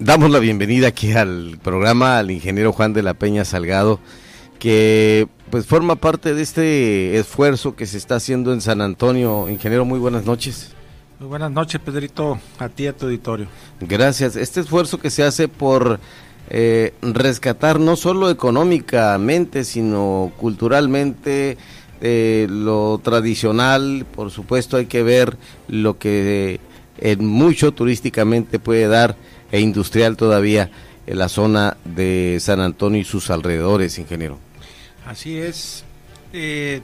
damos la bienvenida aquí al programa al ingeniero Juan de la Peña Salgado, que pues forma parte de este esfuerzo que se está haciendo en San Antonio. Ingeniero, muy buenas noches. Muy buenas noches, Pedrito, a ti y a tu auditorio. Gracias. Este esfuerzo que se hace por eh, rescatar no solo económicamente, sino culturalmente eh, lo tradicional, por supuesto hay que ver lo que en mucho turísticamente puede dar e industrial todavía en la zona de San Antonio y sus alrededores, ingeniero. Así es. Eh,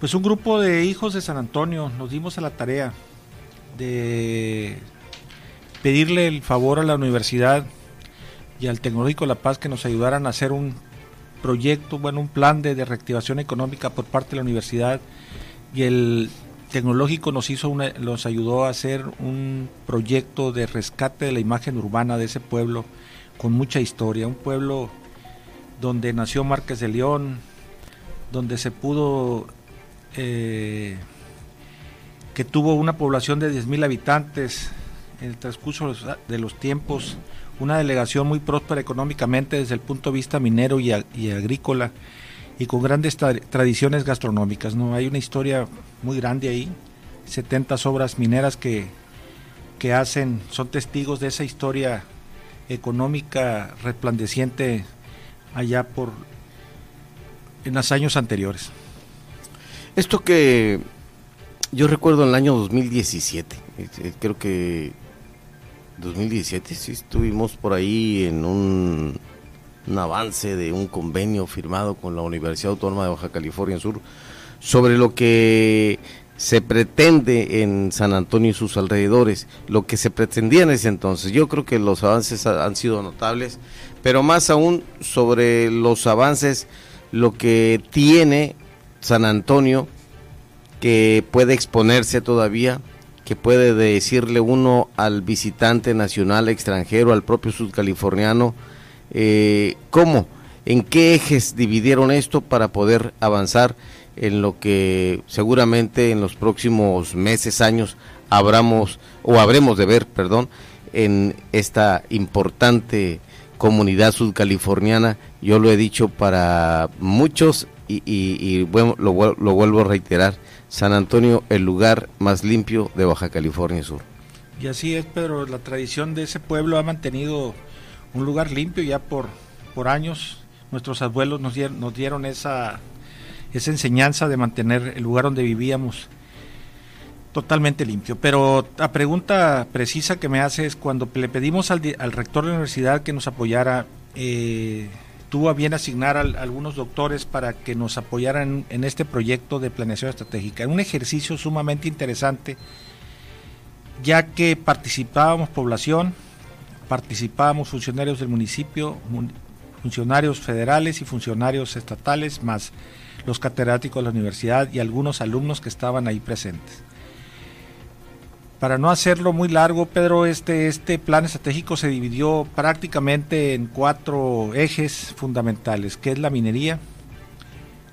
pues un grupo de hijos de San Antonio nos dimos a la tarea de pedirle el favor a la universidad y al Tecnológico La Paz que nos ayudaran a hacer un proyecto, bueno, un plan de, de reactivación económica por parte de la universidad y el Tecnológico nos hizo una, ayudó a hacer un proyecto de rescate de la imagen urbana de ese pueblo con mucha historia, un pueblo donde nació Márquez de León, donde se pudo eh, que tuvo una población de 10.000 habitantes en el transcurso de los tiempos, una delegación muy próspera económicamente desde el punto de vista minero y agrícola y con grandes tradiciones gastronómicas. ¿no? Hay una historia muy grande ahí, 70 obras mineras que, que hacen, son testigos de esa historia económica resplandeciente allá por en los años anteriores. Esto que yo recuerdo en el año 2017, creo que 2017 sí estuvimos por ahí en un un avance de un convenio firmado con la Universidad Autónoma de Baja California Sur sobre lo que se pretende en San Antonio y sus alrededores, lo que se pretendía en ese entonces. Yo creo que los avances han sido notables, pero más aún sobre los avances, lo que tiene San Antonio, que puede exponerse todavía, que puede decirle uno al visitante nacional, extranjero, al propio sudcaliforniano, eh, ¿Cómo? ¿En qué ejes dividieron esto para poder avanzar en lo que seguramente en los próximos meses, años, habramos o habremos de ver, perdón, en esta importante comunidad sudcaliforniana? Yo lo he dicho para muchos y, bueno, lo, lo vuelvo a reiterar, San Antonio, el lugar más limpio de Baja California Sur. Y así es, Pedro, la tradición de ese pueblo ha mantenido un lugar limpio ya por, por años. Nuestros abuelos nos dieron, nos dieron esa, esa enseñanza de mantener el lugar donde vivíamos totalmente limpio. Pero la pregunta precisa que me hace es cuando le pedimos al, al rector de la universidad que nos apoyara, eh, tuvo a bien asignar a, algunos doctores para que nos apoyaran en este proyecto de planeación estratégica. Un ejercicio sumamente interesante, ya que participábamos población, participábamos funcionarios del municipio, funcionarios federales y funcionarios estatales, más los catedráticos de la universidad y algunos alumnos que estaban ahí presentes. Para no hacerlo muy largo, Pedro, este, este plan estratégico se dividió prácticamente en cuatro ejes fundamentales, que es la minería,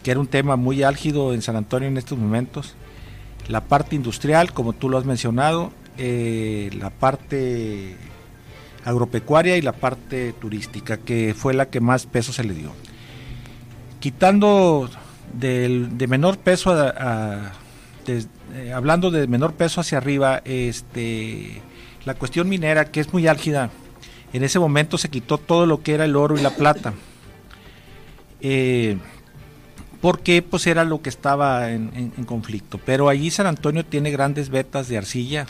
que era un tema muy álgido en San Antonio en estos momentos, la parte industrial, como tú lo has mencionado, eh, la parte agropecuaria y la parte turística, que fue la que más peso se le dio. Quitando de menor peso, a, eh, hablando de menor peso hacia arriba, este, la cuestión minera, que es muy álgida, en ese momento se quitó todo lo que era el oro y la plata. Eh, porque pues era lo que estaba en, en conflicto. Pero allí San Antonio tiene grandes vetas de arcilla,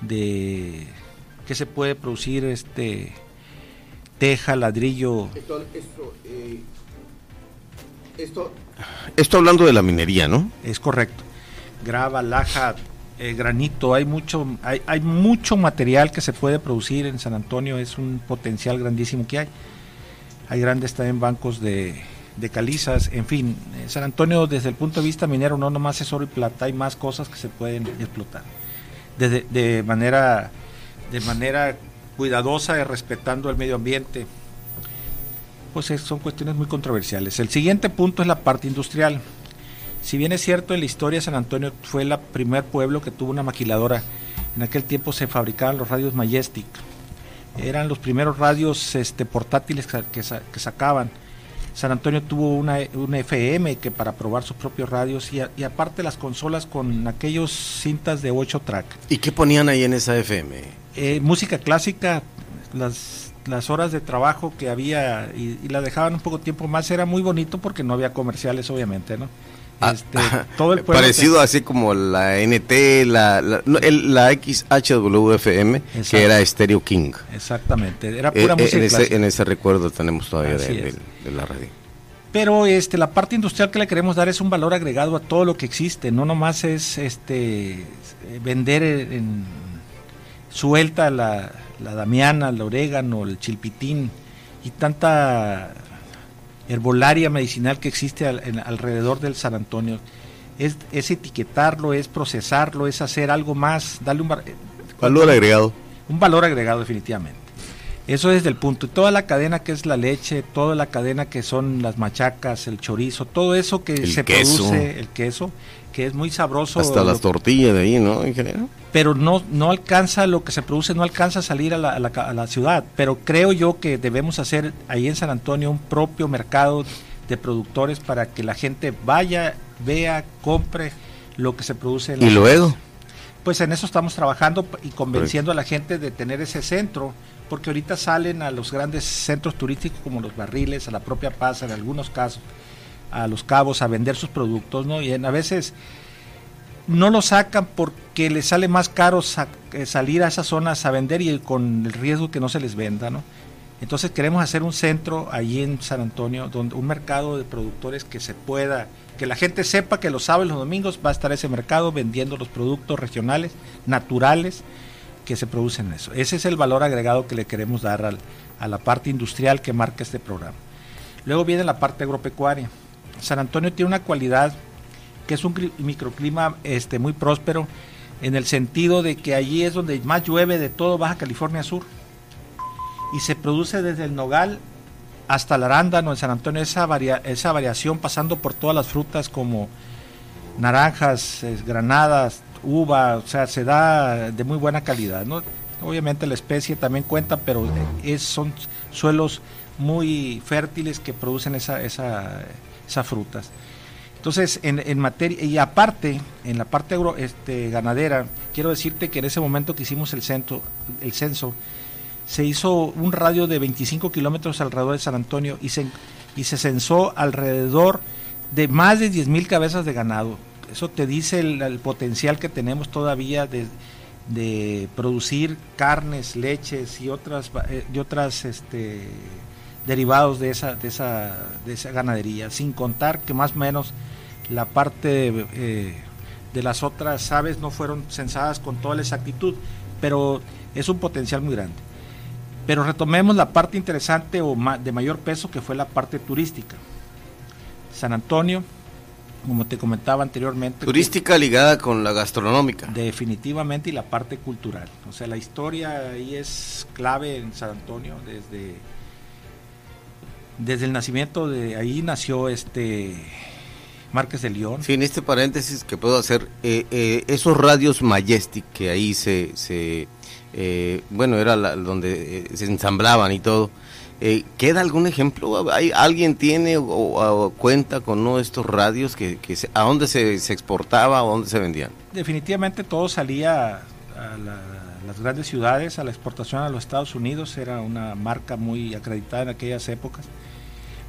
de que se puede producir este teja, ladrillo. Esto, eh, esto, esto, hablando de la minería, ¿no? Es correcto. Grava, laja, eh, granito, hay mucho, hay, hay, mucho material que se puede producir en San Antonio, es un potencial grandísimo que hay. Hay grandes también bancos de, de calizas, en fin, eh, San Antonio desde el punto de vista minero no nomás es oro y plata, hay más cosas que se pueden explotar. Desde, de manera de manera cuidadosa y respetando el medio ambiente, pues son cuestiones muy controversiales. El siguiente punto es la parte industrial. Si bien es cierto, en la historia San Antonio fue el primer pueblo que tuvo una maquiladora. En aquel tiempo se fabricaban los radios Majestic. eran los primeros radios este, portátiles que, sacaban. San Antonio tuvo una, FM que para probar sus propios radios y, aparte las consolas con aquellos cintas de 8 track. ¿Y qué ponían ahí en esa FM? Eh, música clásica, las, las horas de trabajo que había y, y, la dejaban un poco tiempo más, era muy bonito porque no había comerciales obviamente, ¿no? Ah, este, todo el parecido así como la NT, la, la, la XHWFM, que era Stereo King. Exactamente, era pura eh, música. En ese, recuerdo tenemos todavía de, la radio. Pero este, la parte industrial que le queremos dar es un valor agregado a todo lo que existe, no nomás es este vender en, suelta la, la damiana, el orégano, el chilpitín y tanta herbolaria medicinal que existe alrededor del San Antonio. Es, etiquetarlo, es procesarlo, es hacer algo más, darle un eh, valor agregado. Un valor agregado definitivamente. Eso es el punto. Y toda la cadena que es la leche, toda la cadena que son las machacas, el chorizo, todo eso que se produce, el queso, que es muy sabroso. Hasta las tortillas de ahí, ¿no, ingeniero? Pero no, no alcanza, lo que se produce no alcanza a salir a la, a la, ciudad. Pero creo yo que debemos hacer ahí en San Antonio un propio mercado de productores para que la gente vaya, vea, compre lo que se produce en ¿Y luego? Pues en eso estamos trabajando y convenciendo a la gente de tener ese centro, porque ahorita salen a los grandes centros turísticos como los barriles, a la propia Paz en algunos casos, a los cabos a vender sus productos, ¿no? Y a veces no lo sacan porque les sale más caro eh, salir a esas zonas a vender y con el riesgo que no se les venda, ¿no? Entonces queremos hacer un centro allí en San Antonio, donde un mercado de productores que se pueda, que la gente sepa que los sábados y los domingos va a estar ese mercado vendiendo los productos regionales, naturales, que se producen en eso. Ese es el valor agregado que le queremos dar a la parte industrial que marca este programa. Luego viene la parte agropecuaria. San Antonio tiene una cualidad que es un microclima este, muy próspero en el sentido de que allí es donde más llueve de todo Baja California Sur y se produce desde el nogal hasta el arándano en San Antonio esa, esa variación pasando por todas las frutas como naranjas, granadas, uva, o sea, se da de muy buena calidad, ¿no? Obviamente la especie también cuenta, pero es, son suelos muy fértiles que producen esa, esa esas frutas. Entonces, en, materia, y aparte, en la parte este, ganadera, quiero decirte que en ese momento que hicimos el, el censo, se hizo un radio de 25 kilómetros alrededor de San Antonio y se, y se censó alrededor de más de 10 mil cabezas de ganado. Eso te dice el, potencial que tenemos todavía de, de, producir carnes, leches y otras, eh, otras este, derivados de esa, de esa, de esa ganadería, sin contar que más o menos la parte eh, de las otras aves no fueron censadas con toda la exactitud, pero es un potencial muy grande. Pero retomemos la parte interesante o de mayor peso que fue la parte turística. San Antonio, como te comentaba anteriormente. Turística ligada con la gastronómica. Definitivamente y la parte cultural. O sea, la historia ahí es clave en San Antonio desde desde el nacimiento de ahí nació este Márquez de León. Sí, en este paréntesis que puedo hacer, eh, eh, esos radios Majestic que ahí se, se eh, bueno, era donde se ensamblaban y todo. ¿Queda algún ejemplo? ¿Hay, ¿Alguien tiene o, cuenta con uno de estos radios que, a dónde se, exportaba o dónde se vendían? Definitivamente todo salía a las grandes ciudades, a la exportación a los Estados Unidos, era una marca muy acreditada en aquellas épocas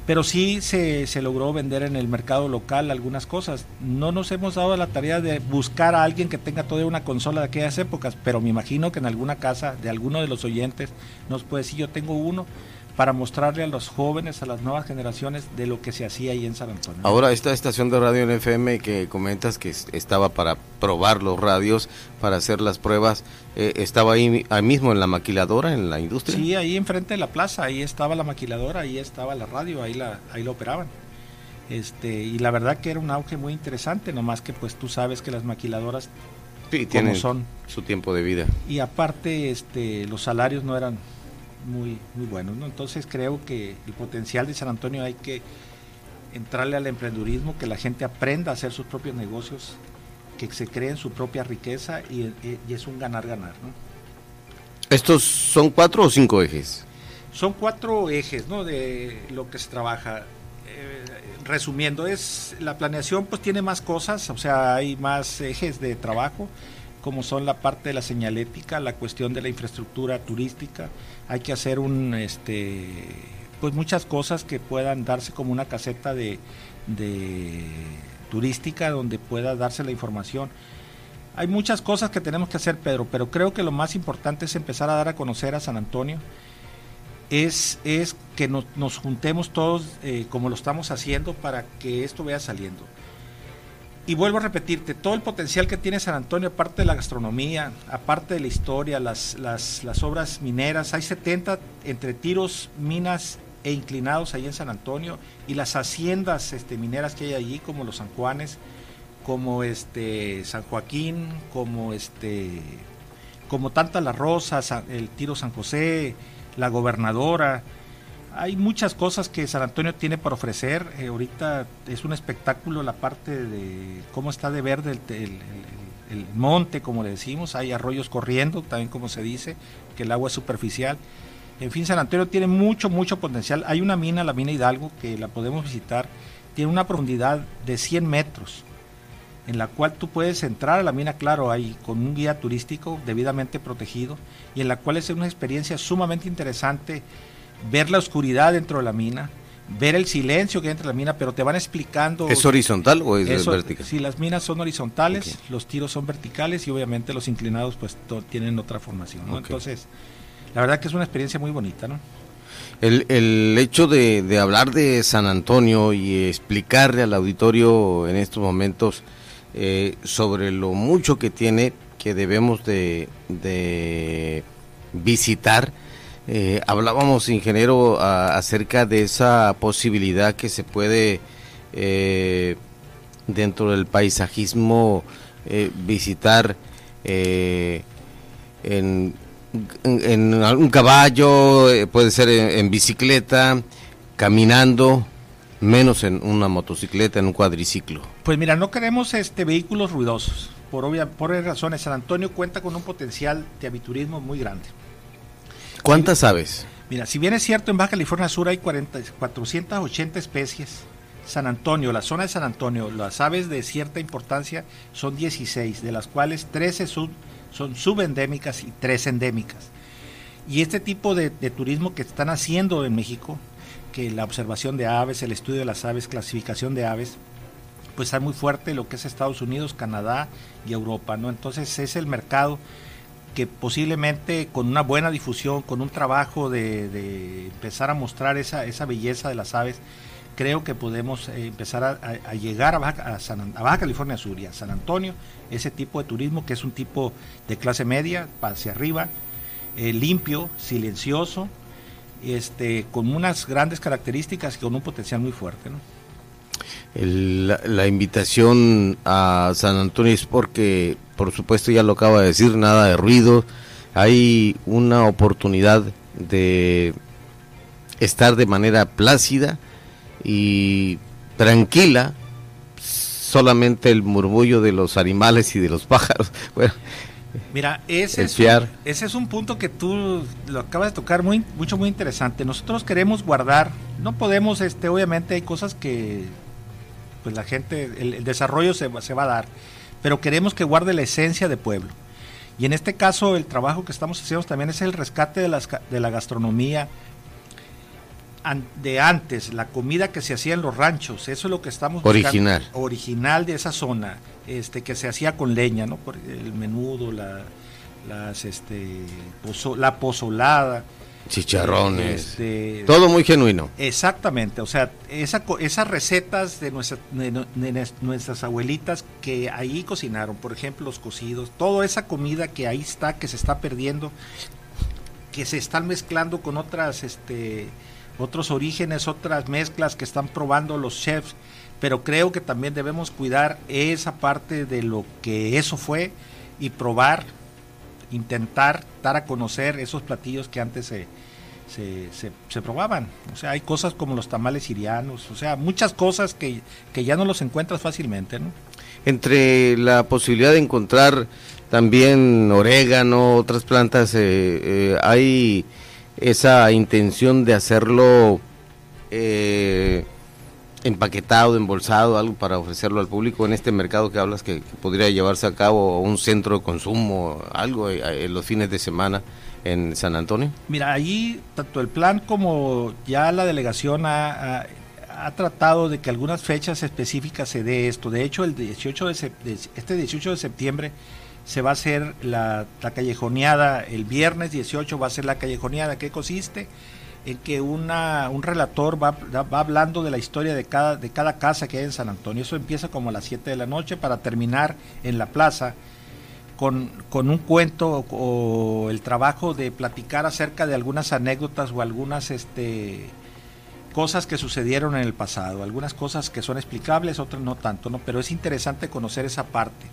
pero sí se, se, logró vender en el mercado local algunas cosas. No nos hemos dado la tarea de buscar a alguien que tenga toda una consola de aquellas épocas, pero me imagino que en alguna casa de alguno de los oyentes nos puede decir yo tengo uno para mostrarle a los jóvenes, a las nuevas generaciones de lo que se hacía ahí en San Antonio. Ahora, esta estación de radio en FM que comentas que estaba para probar los radios, para hacer las pruebas, eh, ¿estaba ahí, ahí, mismo en la maquiladora, en la industria? Sí, ahí enfrente de la plaza, ahí estaba la maquiladora, ahí estaba la radio, ahí la, ahí la operaban. Este, y la verdad que era un auge muy interesante, nomás que pues tú sabes que las maquiladoras sí, tienen son. su tiempo de vida. Y aparte este, los salarios no eran muy, muy buenos. ¿no? Entonces creo que el potencial de San Antonio hay que entrarle al emprendurismo, que la gente aprenda a hacer sus propios negocios, que se creen su propia riqueza y, es un ganar-ganar. ¿no? ¿Estos son cuatro o cinco ejes? Son cuatro ejes, ¿no? De lo que se trabaja. Eh, resumiendo, es la planeación, pues tiene más cosas, o sea, hay más ejes de trabajo, como son la parte de la señalética, la cuestión de la infraestructura turística. Hay que hacer un, este, pues muchas cosas que puedan darse como una caseta de, de turística donde pueda darse la información hay muchas cosas que tenemos que hacer, Pedro, pero creo que lo más importante es empezar a dar a conocer a San Antonio. Es, es que nos, juntemos todos eh, como lo estamos haciendo para que esto vaya saliendo. Y vuelvo a repetirte, todo el potencial que tiene San Antonio, aparte de la gastronomía, aparte de la historia, las, obras mineras, hay 70 entre tiros, minas e inclinados ahí en San Antonio, y las haciendas este, mineras que hay allí, como los San Juanes, como este San Joaquín, como este como Tanta La Rosa, el Tiro San José, la Gobernadora. Hay muchas cosas que San Antonio tiene para ofrecer. Eh, ahorita es un espectáculo la parte de cómo está de verde el, el, monte, como le decimos. Hay arroyos corriendo, también como se dice, que el agua es superficial. En fin, San Antonio tiene mucho, mucho potencial. Hay una mina, la mina Hidalgo, que la podemos visitar. Tiene una profundidad de 100 metros en la cual tú puedes entrar a la mina, claro, ahí con un guía turístico debidamente protegido, y en la cual es una experiencia sumamente interesante ver la oscuridad dentro de la mina, ver el silencio que hay entre la mina, pero te van explicando... ¿Es horizontal o es vertical? Sí, las minas son horizontales, los tiros son verticales y obviamente los inclinados pues tienen otra formación, ¿no? Entonces, la verdad que es una experiencia muy bonita, ¿no? El, el hecho de, de hablar de San Antonio y explicarle al auditorio en estos momentos eh, sobre lo mucho que tiene que debemos de, visitar. Eh, hablábamos, ingeniero, acerca de esa posibilidad que se puede eh, dentro del paisajismo visitar en, en, un caballo, puede ser en bicicleta, caminando, menos en una motocicleta, en un cuadriciclo. Pues mira, no queremos este vehículos ruidosos. Por obvia, por razones, San Antonio cuenta con un potencial de aviturismo muy grande. ¿Cuántas aves? Mira, si bien es cierto, en Baja California Sur hay 40, 480 especies. San Antonio, la zona de San Antonio, las aves de cierta importancia son 16, de las cuales 13 son, son subendémicas y 3 endémicas. Y este tipo de turismo que están haciendo en México que la observación de aves, el estudio de las aves, clasificación de aves, pues está muy fuerte lo que es Estados Unidos, Canadá y Europa, ¿no? Entonces es el mercado que posiblemente con una buena difusión, con un trabajo de, empezar a mostrar esa, esa belleza de las aves, creo que podemos eh, empezar a, llegar a Baja, a, California Sur y a San Antonio, ese tipo de turismo que es un tipo de clase media, hacia arriba, eh, limpio, silencioso, este, con unas grandes características y con un potencial muy fuerte. La, invitación a San Antonio es porque, por supuesto, ya lo acaba de decir, nada de ruido. Hay una oportunidad de estar de manera plácida y tranquila, solamente el murmullo de los animales y de los pájaros. Bueno, Mira, ese, es, ese es un punto que tú lo acabas de tocar muy, mucho, muy interesante. Nosotros queremos guardar, no podemos, este, obviamente hay cosas que pues la gente, el, desarrollo se, se, va a dar, pero queremos que guarde la esencia de pueblo. Y en este caso el trabajo que estamos haciendo también es el rescate de, las, de la gastronomía, de antes, la comida que se hacía en los ranchos, eso es lo que estamos original. Original de esa zona, este que se hacía con leña, ¿no? Por el menudo, la las este la pozolada, chicharrones, este, todo muy genuino. Exactamente, o sea, esa, esas recetas de, de, nuestras abuelitas que ahí cocinaron, por ejemplo, los cocidos, toda esa comida que ahí está, que se está perdiendo, que se están mezclando con otras este otros orígenes, otras mezclas que están probando los chefs, pero creo que también debemos cuidar esa parte de lo que eso fue y probar, intentar dar a conocer esos platillos que antes se, se, probaban. O sea, hay cosas como los tamales sirianos, o sea, muchas cosas que, que ya no los encuentras fácilmente, entre la posibilidad de encontrar también orégano, otras plantas, eh, hay esa intención de hacerlo empaquetado, embolsado, algo para ofrecerlo al público en este mercado que hablas que, podría llevarse a cabo un centro de consumo, algo en los fines de semana en San Antonio? Mira, allí tanto el plan como ya la delegación ha, tratado de que algunas fechas específicas se dé esto. De hecho, el 18 de, este 18 de septiembre se va a hacer la, la callejoneada, el viernes 18 va a ser la callejoneada. ¿Qué consiste? En que una, un relator va, va, hablando de la historia de cada, de cada casa que hay en San Antonio. Eso empieza como a las 7 de la noche para terminar en la plaza con, un cuento o, el trabajo de platicar acerca de algunas anécdotas o algunas este, cosas que sucedieron en el pasado, algunas cosas que son explicables, otras no tanto, ¿no? pero es interesante conocer esa parte.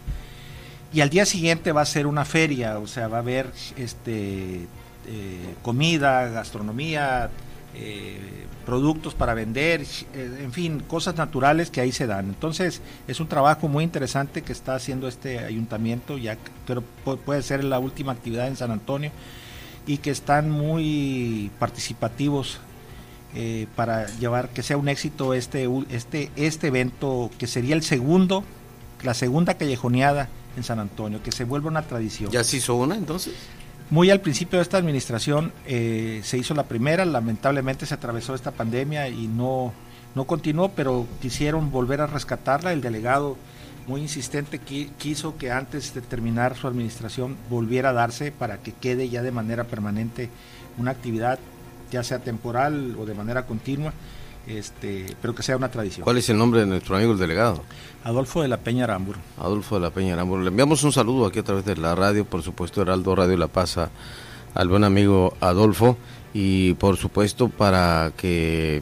Y al día siguiente va a ser una feria, o sea, va a haber este, eh, comida, gastronomía, eh, productos para vender, eh, en fin, cosas naturales que ahí se dan. Entonces, es un trabajo muy interesante que está haciendo este ayuntamiento, ya pero puede ser la última actividad en San Antonio, y que están muy participativos eh, para llevar que sea un éxito este, este, este evento, que sería el segundo, la segunda callejoneada en San Antonio, que se vuelva una tradición. ¿Ya se hizo una entonces? Muy al principio de esta administración eh, se hizo la primera, lamentablemente se atravesó esta pandemia y no, no continuó, pero quisieron volver a rescatarla. El delegado, muy insistente, quiso que antes de terminar su administración volviera a darse para que quede ya de manera permanente una actividad, ya sea temporal o de manera continua este, pero que sea una tradición. ¿Cuál es el nombre de nuestro amigo el delegado? Adolfo de la Peña Aramburu. Adolfo de la Peña Aramburu. Le enviamos un saludo aquí a través de la radio, por supuesto Heraldo Radio La Pasa al buen amigo Adolfo y por supuesto para que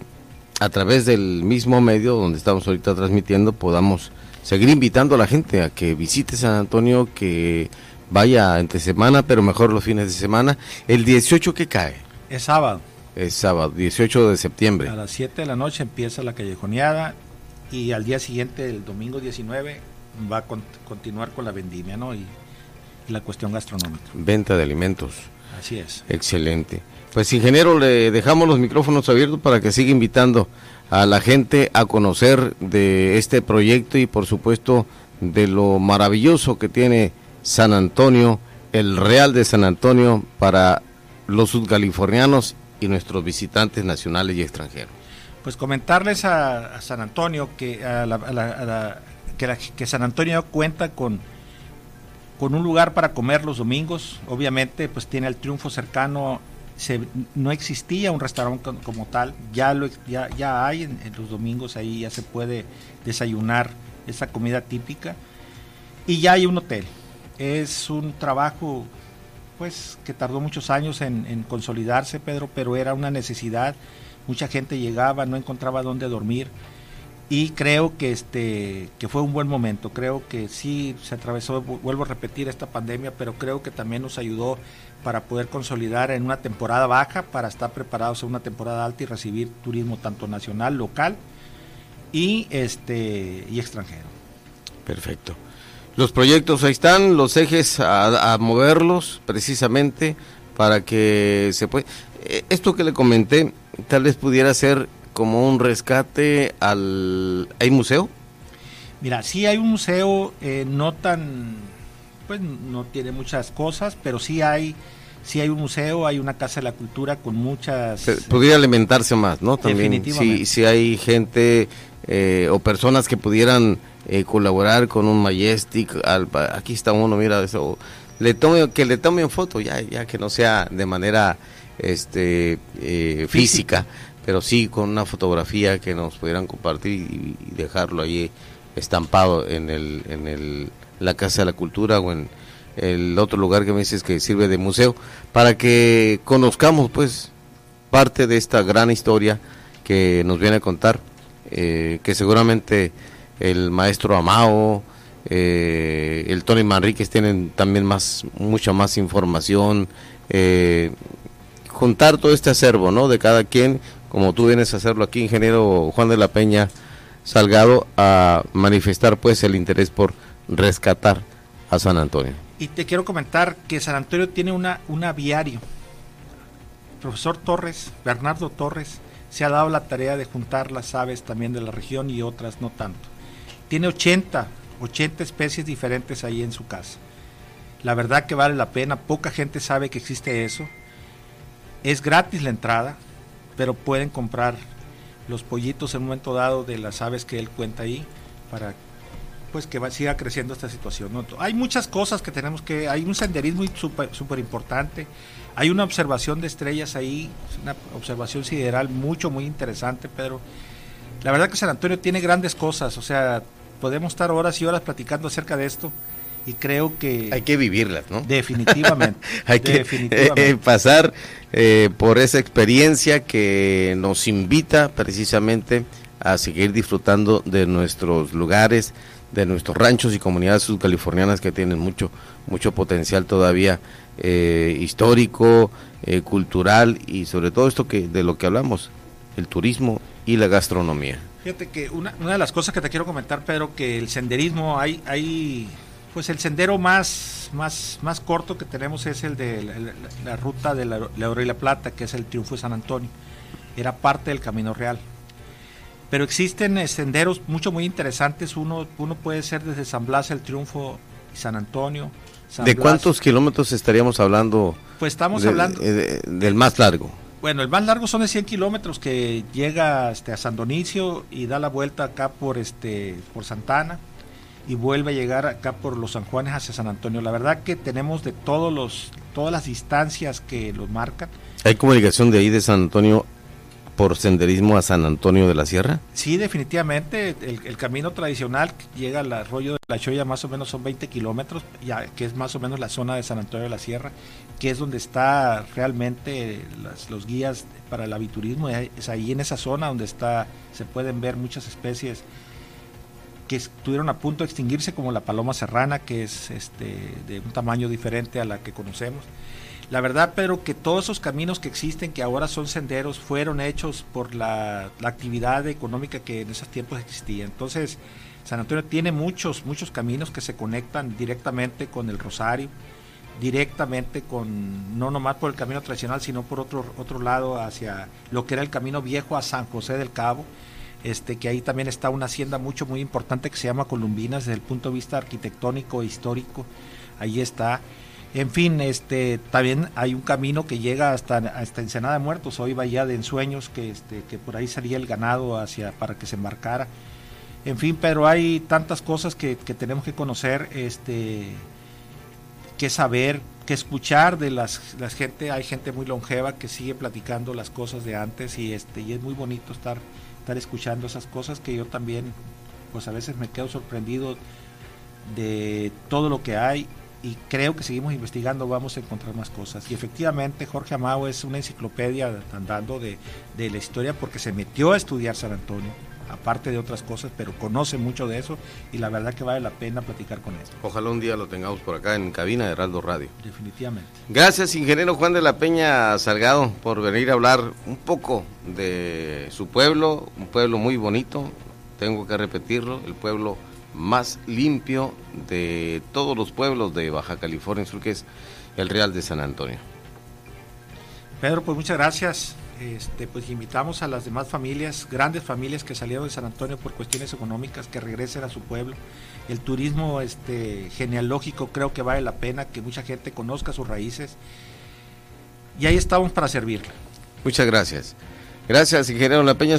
a través del mismo medio donde estamos ahorita transmitiendo podamos seguir invitando a la gente a que visite San Antonio, que vaya entre semana, pero mejor los fines de semana. El 18 que cae. Es sábado. Es sábado, 18 de septiembre. A las 7 de la noche empieza la callejoneada y al día siguiente, el domingo 19, va a continuar con la vendimia ¿no? y, la cuestión gastronómica. Venta de alimentos. Así es. Excelente. Pues ingeniero, le dejamos los micrófonos abiertos para que siga invitando a la gente a conocer de este proyecto y por supuesto de lo maravilloso que tiene San Antonio, el Real de San Antonio para los sudcalifornianos y nuestros visitantes nacionales y extranjeros. Pues comentarles a, San Antonio que, que, San Antonio cuenta con, con un lugar para comer los domingos. Obviamente, pues tiene el triunfo cercano. No existía un restaurante como tal, ya, lo, ya, ya hay en, los domingos, ahí ya se puede desayunar esa comida típica. Y ya hay un hotel. Es un trabajo pues que tardó muchos años en, consolidarse, Pedro, pero era una necesidad. Mucha gente llegaba, no encontraba dónde dormir y creo que este que fue un buen momento. Creo que sí se atravesó, vuelvo a repetir esta pandemia, pero creo que también nos ayudó para poder consolidar en una temporada baja para estar preparados en una temporada alta y recibir turismo tanto nacional, local y este y extranjero. Perfecto. Los proyectos ahí están, los ejes a, moverlos precisamente para que se pueda... Eh, esto que le comenté, tal vez pudiera ser como un rescate al... ¿Hay museo? Mira, sí hay un museo, eh, no tan... Pues no tiene muchas cosas, pero sí hay sí hay un museo, hay una casa de la cultura con muchas... Podría alimentarse más, ¿no? También, si, si hay gente eh, o personas que pudieran eh, colaborar con un Majestic, aquí está uno, mira eso, le tome, que le tomen foto, ya, ya que no sea de manera este eh, física, pero sí con una fotografía que nos pudieran compartir y, dejarlo ahí estampado en el, en el, la Casa de la Cultura o en el otro lugar que me dices que sirve de museo, para que conozcamos pues parte de esta gran historia que nos viene a contar, eh, que seguramente el maestro Amao, eh, el Tony Manríquez tienen también más, mucha más información, eh, juntar todo este acervo, ¿no? De cada quien, como tú vienes a hacerlo aquí, ingeniero Juan de la Peña, Salgado a manifestar pues el interés por rescatar a San Antonio. Y te quiero comentar que San Antonio tiene una, un aviario. profesor Torres, Bernardo Torres, se ha dado la tarea de juntar las aves también de la región y otras no tanto. Tiene 80, 80 especies diferentes ahí en su casa. La verdad que vale la pena, poca gente sabe que existe eso. Es gratis la entrada, pero pueden comprar los pollitos en un momento dado de las aves que él cuenta ahí para pues que va, siga creciendo esta situación. Hay muchas cosas que tenemos que, hay un senderismo súper importante, hay una observación de estrellas ahí, una observación sideral mucho, muy interesante, pero la verdad que San Antonio tiene grandes cosas, o sea, podemos estar horas y horas platicando acerca de esto y creo que... Hay que vivirlas, ¿no? Definitivamente. Hay que eh, eh, pasar eh, por esa experiencia que nos invita precisamente a seguir disfrutando de nuestros lugares, de nuestros ranchos y comunidades subcalifornianas que tienen mucho, mucho potencial todavía histórico, cultural y sobre todo esto que de lo que hablamos, el turismo y la gastronomía. Fíjate que una, una de las cosas que te quiero comentar, Pedro, que el senderismo hay, hay pues el sendero más, más, más corto que tenemos es el de la, ruta de la, la Plata, que es el Triunfo de San Antonio. Era parte del Camino Real. Pero existen eh, senderos mucho muy interesantes. Uno, uno puede ser desde San Blas el Triunfo y San Antonio. ¿De cuántos kilómetros estaríamos hablando? Pues estamos hablando... del más largo. Bueno, el más largo son de 100 kilómetros que llega este, a San Donicio y da la vuelta acá por, este, por Santana y vuelve a llegar acá por los San Juanes hacia San Antonio. La verdad que tenemos de todos los, todas las distancias que lo marcan. ¿Hay comunicación de ahí de San Antonio por senderismo a San Antonio de la Sierra? Sí, definitivamente. El, camino tradicional llega al arroyo de la Choya, más o menos son 20 kilómetros, que es más o menos la zona de San Antonio de la Sierra, que es donde está realmente los guías para el aviturismo. Es ahí en esa zona donde está, se pueden ver muchas especies que estuvieron a punto de extinguirse, como la paloma serrana, que es este, de un tamaño diferente a la que conocemos. La verdad, Pedro, que todos esos caminos que existen, que ahora son senderos, fueron hechos por la, actividad económica que en esos tiempos existía. Entonces, San Antonio tiene muchos, muchos caminos que se conectan directamente con el Rosario, directamente con, no nomás por el camino tradicional, sino por otro, otro lado hacia lo que era el camino viejo a San José del Cabo este, que ahí también está una hacienda mucho muy importante que se llama Columbinas desde el punto de vista arquitectónico e histórico. Ahí está. En fin, este, también hay un camino que llega hasta, hasta Ensenada de Muertos, hoy Bahía de Ensueños, que, este, que por ahí salía el ganado hacia, para que se embarcara. En fin, pero hay tantas cosas que, tenemos que conocer, este, que saber, que escuchar de las, las gente, hay gente muy longeva que sigue platicando las cosas de antes y este, y es muy bonito estar estar escuchando esas cosas que yo también, pues a veces me quedo sorprendido de todo lo que hay y creo que seguimos investigando, vamos a encontrar más cosas. Y efectivamente Jorge Amado es una enciclopedia andando de, de la historia porque se metió a estudiar San Antonio aparte de otras cosas, pero conoce mucho de eso y la verdad que vale la pena platicar con él. Ojalá un día lo tengamos por acá en cabina de Heraldo Radio. Definitivamente. Gracias, ingeniero Juan de la Peña Salgado, por venir a hablar un poco de su pueblo, un pueblo muy bonito, tengo que repetirlo, el pueblo más limpio de todos los pueblos de Baja California Sur, que es el Real de San Antonio. Pedro, pues muchas gracias este, pues invitamos a las demás familias, grandes familias que salieron de San Antonio por cuestiones económicas, que regresen a su pueblo. El turismo este, genealógico creo que vale la pena que mucha gente conozca sus raíces. Y ahí estamos para servirle. Muchas gracias. Gracias, ingeniero La Peña.